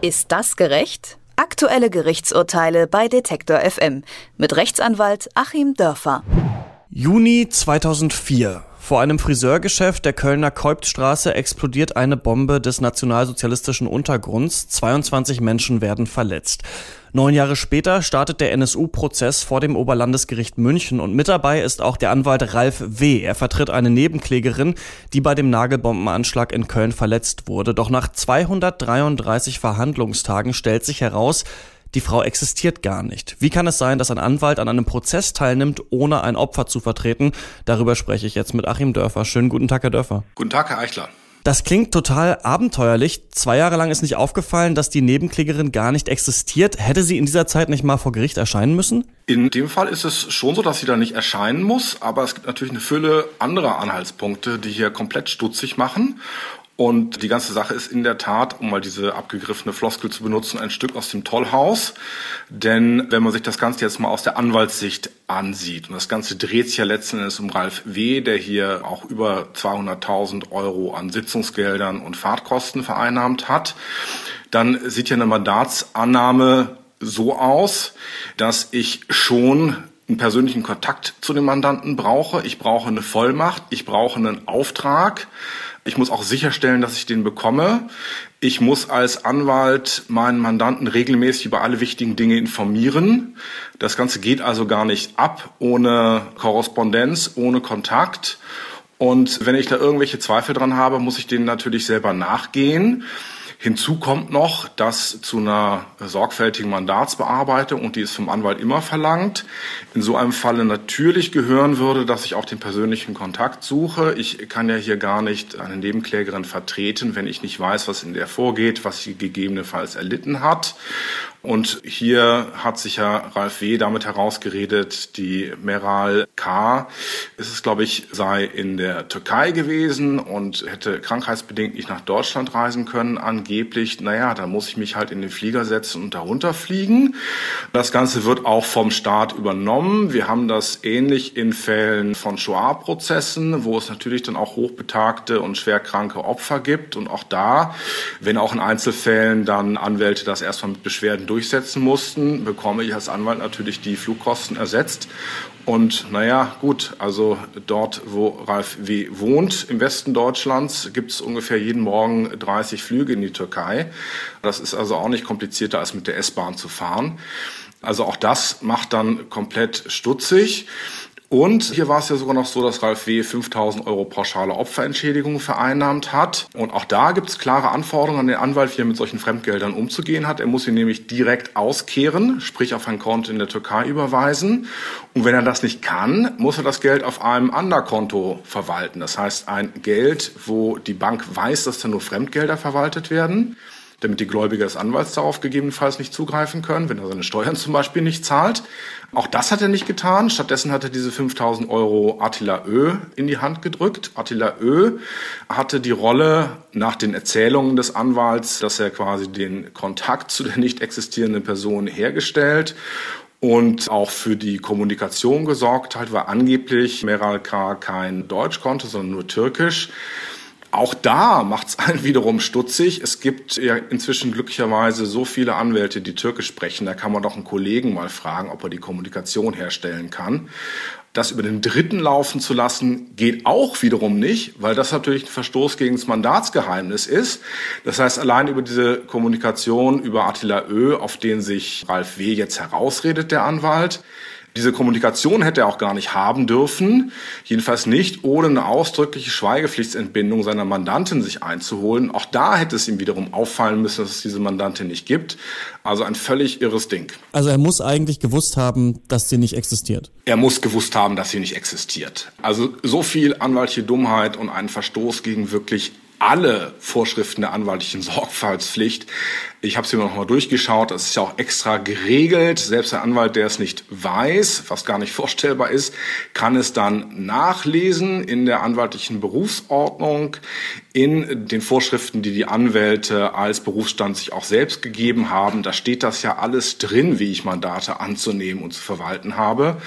Ist das gerecht? Aktuelle Gerichtsurteile bei Detektor FM mit Rechtsanwalt Achim Dörfer. Juni 2004. Vor einem Friseurgeschäft der Kölner Keuptstraße explodiert eine Bombe des nationalsozialistischen Untergrunds. 22 Menschen werden verletzt. Neun Jahre später startet der NSU-Prozess vor dem Oberlandesgericht München und mit dabei ist auch der Anwalt Ralf W. Er vertritt eine Nebenklägerin, die bei dem Nagelbombenanschlag in Köln verletzt wurde. Doch nach 233 Verhandlungstagen stellt sich heraus, die Frau existiert gar nicht. Wie kann es sein, dass ein Anwalt an einem Prozess teilnimmt, ohne ein Opfer zu vertreten? Darüber spreche ich jetzt mit Achim Dörfer. Schönen guten Tag, Herr Dörfer. Guten Tag, Herr Eichler. Das klingt total abenteuerlich. Zwei Jahre lang ist nicht aufgefallen, dass die Nebenklägerin gar nicht existiert. Hätte sie in dieser Zeit nicht mal vor Gericht erscheinen müssen? In dem Fall ist es schon so, dass sie da nicht erscheinen muss, aber es gibt natürlich eine Fülle anderer Anhaltspunkte, die hier komplett stutzig machen. Und die ganze Sache ist in der Tat, um mal diese abgegriffene Floskel zu benutzen, ein Stück aus dem Tollhaus. Denn wenn man sich das Ganze jetzt mal aus der Anwaltssicht ansieht, und das Ganze dreht sich ja letzten Endes um Ralf W., der hier auch über 200.000 Euro an Sitzungsgeldern und Fahrtkosten vereinnahmt hat, dann sieht ja eine Mandatsannahme so aus, dass ich schon einen persönlichen Kontakt zu dem Mandanten brauche. Ich brauche eine Vollmacht, ich brauche einen Auftrag. Ich muss auch sicherstellen, dass ich den bekomme. Ich muss als Anwalt meinen Mandanten regelmäßig über alle wichtigen Dinge informieren. Das Ganze geht also gar nicht ab ohne Korrespondenz, ohne Kontakt. Und wenn ich da irgendwelche Zweifel dran habe, muss ich denen natürlich selber nachgehen. Hinzu kommt noch, dass zu einer sorgfältigen Mandatsbearbeitung, und die ist vom Anwalt immer verlangt, in so einem Falle natürlich gehören würde, dass ich auch den persönlichen Kontakt suche. Ich kann ja hier gar nicht eine Nebenklägerin vertreten, wenn ich nicht weiß, was in der vorgeht, was sie gegebenenfalls erlitten hat. Und hier hat sich ja Ralf W. damit herausgeredet, die Meral K. ist es, glaube ich, sei in der Türkei gewesen und hätte krankheitsbedingt nicht nach Deutschland reisen können. Angeblich, naja, da muss ich mich halt in den Flieger setzen und darunter fliegen. Das Ganze wird auch vom Staat übernommen. Wir haben das ähnlich in Fällen von Shoah-Prozessen, wo es natürlich dann auch hochbetagte und schwerkranke Opfer gibt. Und auch da, wenn auch in Einzelfällen dann Anwälte das erstmal mit Beschwerden durchsetzen mussten, bekomme ich als Anwalt natürlich die Flugkosten ersetzt. Und naja, gut, also dort, wo Ralf W. wohnt, im Westen Deutschlands, gibt es ungefähr jeden Morgen 30 Flüge in die Türkei. Das ist also auch nicht komplizierter, als mit der S-Bahn zu fahren. Also auch das macht dann komplett stutzig. Und hier war es ja sogar noch so, dass Ralf W. 5000 Euro pauschale Opferentschädigung vereinnahmt hat. Und auch da gibt es klare Anforderungen an den Anwalt, wie er mit solchen Fremdgeldern umzugehen hat. Er muss sie nämlich direkt auskehren, sprich auf ein Konto in der Türkei überweisen. Und wenn er das nicht kann, muss er das Geld auf einem Anderkonto verwalten. Das heißt, ein Geld, wo die Bank weiß, dass da nur Fremdgelder verwaltet werden damit die Gläubiger des Anwalts darauf gegebenenfalls nicht zugreifen können, wenn er seine Steuern zum Beispiel nicht zahlt. Auch das hat er nicht getan. Stattdessen hat er diese 5000 Euro Attila Ö in die Hand gedrückt. Attila Ö hatte die Rolle nach den Erzählungen des Anwalts, dass er quasi den Kontakt zu der nicht existierenden Person hergestellt und auch für die Kommunikation gesorgt hat, weil angeblich Meral K. kein Deutsch konnte, sondern nur Türkisch. Auch da macht es einen wiederum stutzig. Es gibt ja inzwischen glücklicherweise so viele Anwälte, die Türkisch sprechen. Da kann man doch einen Kollegen mal fragen, ob er die Kommunikation herstellen kann. Das über den Dritten laufen zu lassen, geht auch wiederum nicht, weil das natürlich ein Verstoß gegen das Mandatsgeheimnis ist. Das heißt, allein über diese Kommunikation über Attila Ö, auf den sich Ralf W. jetzt herausredet, der Anwalt, diese Kommunikation hätte er auch gar nicht haben dürfen, jedenfalls nicht ohne eine ausdrückliche Schweigepflichtsentbindung seiner Mandantin sich einzuholen. Auch da hätte es ihm wiederum auffallen müssen, dass es diese Mandantin nicht gibt. Also ein völlig irres Ding. Also er muss eigentlich gewusst haben, dass sie nicht existiert. Er muss gewusst haben, dass sie nicht existiert. Also so viel anwaltliche Dummheit und einen Verstoß gegen wirklich alle Vorschriften der anwaltlichen Sorgfaltspflicht. Ich habe sie mir nochmal durchgeschaut. Das ist ja auch extra geregelt. Selbst der Anwalt, der es nicht weiß, was gar nicht vorstellbar ist, kann es dann nachlesen in der anwaltlichen Berufsordnung, in den Vorschriften, die die Anwälte als Berufsstand sich auch selbst gegeben haben. Da steht das ja alles drin, wie ich Mandate anzunehmen und zu verwalten habe.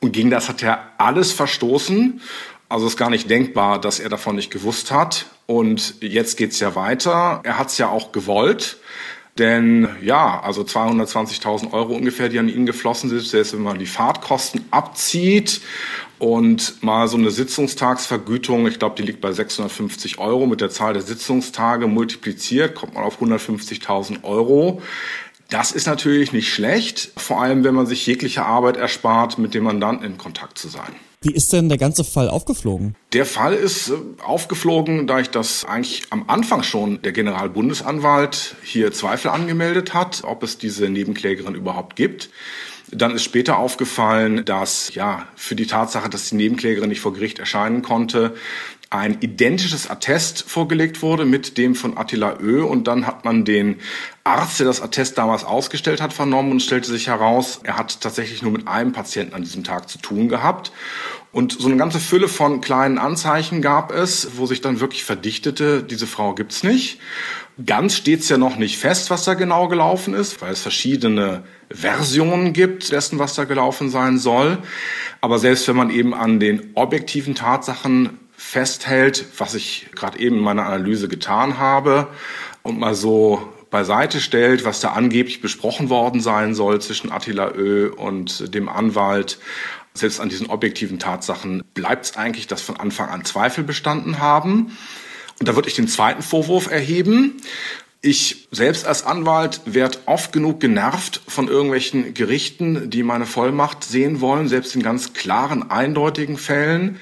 Und gegen das hat er alles verstoßen. Also ist gar nicht denkbar, dass er davon nicht gewusst hat. Und jetzt geht's ja weiter. Er hat's ja auch gewollt. Denn ja, also 220.000 Euro ungefähr, die an ihn geflossen sind, selbst wenn man die Fahrtkosten abzieht und mal so eine Sitzungstagsvergütung, ich glaube, die liegt bei 650 Euro mit der Zahl der Sitzungstage multipliziert, kommt man auf 150.000 Euro. Das ist natürlich nicht schlecht, vor allem wenn man sich jegliche Arbeit erspart, mit dem Mandanten in Kontakt zu sein. Wie ist denn der ganze Fall aufgeflogen? Der Fall ist äh, aufgeflogen, da ich das eigentlich am Anfang schon der Generalbundesanwalt hier Zweifel angemeldet hat, ob es diese Nebenklägerin überhaupt gibt. Dann ist später aufgefallen, dass ja für die Tatsache, dass die Nebenklägerin nicht vor Gericht erscheinen konnte, ein identisches Attest vorgelegt wurde mit dem von Attila Ö. Und dann hat man den Arzt, der das Attest damals ausgestellt hat, vernommen und stellte sich heraus, er hat tatsächlich nur mit einem Patienten an diesem Tag zu tun gehabt. Und so eine ganze Fülle von kleinen Anzeichen gab es, wo sich dann wirklich verdichtete, diese Frau gibt's nicht. Ganz steht's ja noch nicht fest, was da genau gelaufen ist, weil es verschiedene Versionen gibt dessen, was da gelaufen sein soll. Aber selbst wenn man eben an den objektiven Tatsachen festhält, was ich gerade eben in meiner Analyse getan habe und mal so beiseite stellt, was da angeblich besprochen worden sein soll zwischen Attila Ö und dem Anwalt. Selbst an diesen objektiven Tatsachen bleibt es eigentlich, dass von Anfang an Zweifel bestanden haben. Und da würde ich den zweiten Vorwurf erheben. Ich selbst als Anwalt werde oft genug genervt von irgendwelchen Gerichten, die meine Vollmacht sehen wollen, selbst in ganz klaren, eindeutigen Fällen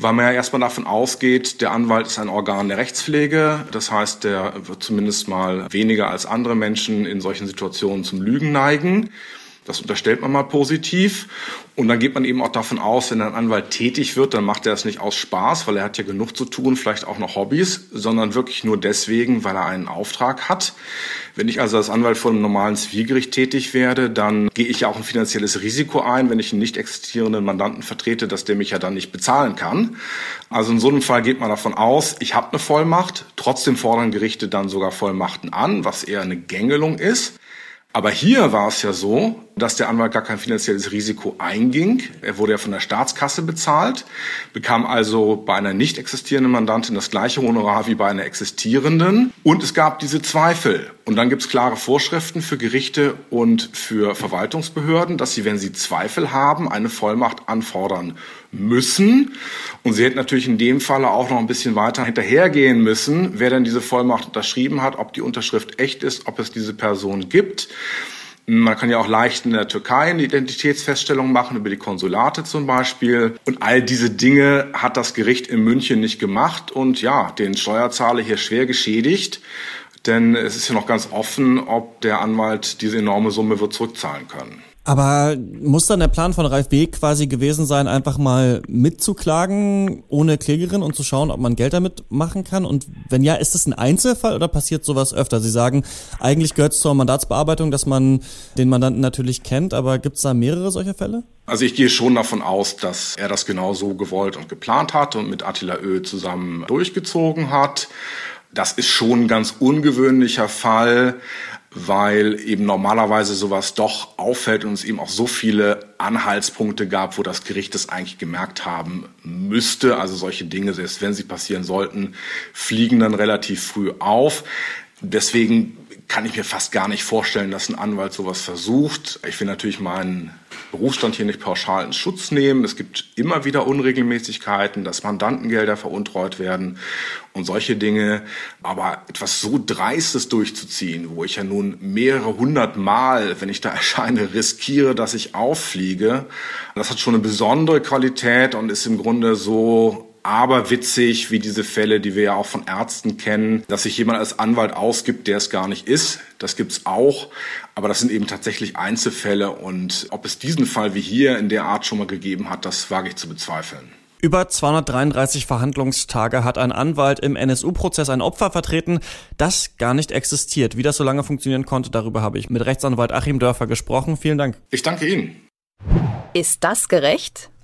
weil man ja erstmal davon ausgeht, der Anwalt ist ein Organ der Rechtspflege. Das heißt, der wird zumindest mal weniger als andere Menschen in solchen Situationen zum Lügen neigen. Das unterstellt man mal positiv. Und dann geht man eben auch davon aus, wenn ein Anwalt tätig wird, dann macht er das nicht aus Spaß, weil er hat ja genug zu tun, vielleicht auch noch Hobbys, sondern wirklich nur deswegen, weil er einen Auftrag hat. Wenn ich also als Anwalt vor einem normalen Zivilgericht tätig werde, dann gehe ich ja auch ein finanzielles Risiko ein, wenn ich einen nicht existierenden Mandanten vertrete, dass der mich ja dann nicht bezahlen kann. Also in so einem Fall geht man davon aus, ich habe eine Vollmacht, trotzdem fordern Gerichte dann sogar Vollmachten an, was eher eine Gängelung ist. Aber hier war es ja so, dass der Anwalt gar kein finanzielles Risiko einging. Er wurde ja von der Staatskasse bezahlt, bekam also bei einer nicht existierenden Mandantin das gleiche Honorar wie bei einer existierenden. Und es gab diese Zweifel. Und dann gibt es klare Vorschriften für Gerichte und für Verwaltungsbehörden, dass sie, wenn sie Zweifel haben, eine Vollmacht anfordern müssen. Und sie hätten natürlich in dem Falle auch noch ein bisschen weiter hinterhergehen müssen, wer denn diese Vollmacht unterschrieben hat, ob die Unterschrift echt ist, ob es diese Person gibt. Man kann ja auch leicht in der Türkei eine Identitätsfeststellung machen, über die Konsulate zum Beispiel. Und all diese Dinge hat das Gericht in München nicht gemacht und ja, den Steuerzahler hier schwer geschädigt. Denn es ist ja noch ganz offen, ob der Anwalt diese enorme Summe wird zurückzahlen können. Aber muss dann der Plan von Ralf B. quasi gewesen sein, einfach mal mitzuklagen ohne Klägerin und zu schauen, ob man Geld damit machen kann? Und wenn ja, ist das ein Einzelfall oder passiert sowas öfter? Sie sagen, eigentlich gehört es zur Mandatsbearbeitung, dass man den Mandanten natürlich kennt, aber gibt es da mehrere solcher Fälle? Also ich gehe schon davon aus, dass er das genau so gewollt und geplant hat und mit Attila Ö zusammen durchgezogen hat. Das ist schon ein ganz ungewöhnlicher Fall weil eben normalerweise sowas doch auffällt und es eben auch so viele Anhaltspunkte gab, wo das Gericht es eigentlich gemerkt haben müsste. Also solche Dinge, selbst wenn sie passieren sollten, fliegen dann relativ früh auf. Deswegen kann ich mir fast gar nicht vorstellen, dass ein Anwalt sowas versucht. Ich will natürlich meinen Berufsstand hier nicht pauschal in Schutz nehmen. Es gibt immer wieder Unregelmäßigkeiten, dass Mandantengelder veruntreut werden und solche Dinge. Aber etwas so Dreistes durchzuziehen, wo ich ja nun mehrere hundert Mal, wenn ich da erscheine, riskiere, dass ich auffliege, das hat schon eine besondere Qualität und ist im Grunde so aber witzig wie diese Fälle, die wir ja auch von Ärzten kennen, dass sich jemand als Anwalt ausgibt, der es gar nicht ist. Das gibt's auch, aber das sind eben tatsächlich Einzelfälle und ob es diesen Fall wie hier in der Art schon mal gegeben hat, das wage ich zu bezweifeln. Über 233 Verhandlungstage hat ein Anwalt im NSU-Prozess ein Opfer vertreten, das gar nicht existiert. Wie das so lange funktionieren konnte, darüber habe ich mit Rechtsanwalt Achim Dörfer gesprochen. Vielen Dank. Ich danke Ihnen. Ist das gerecht?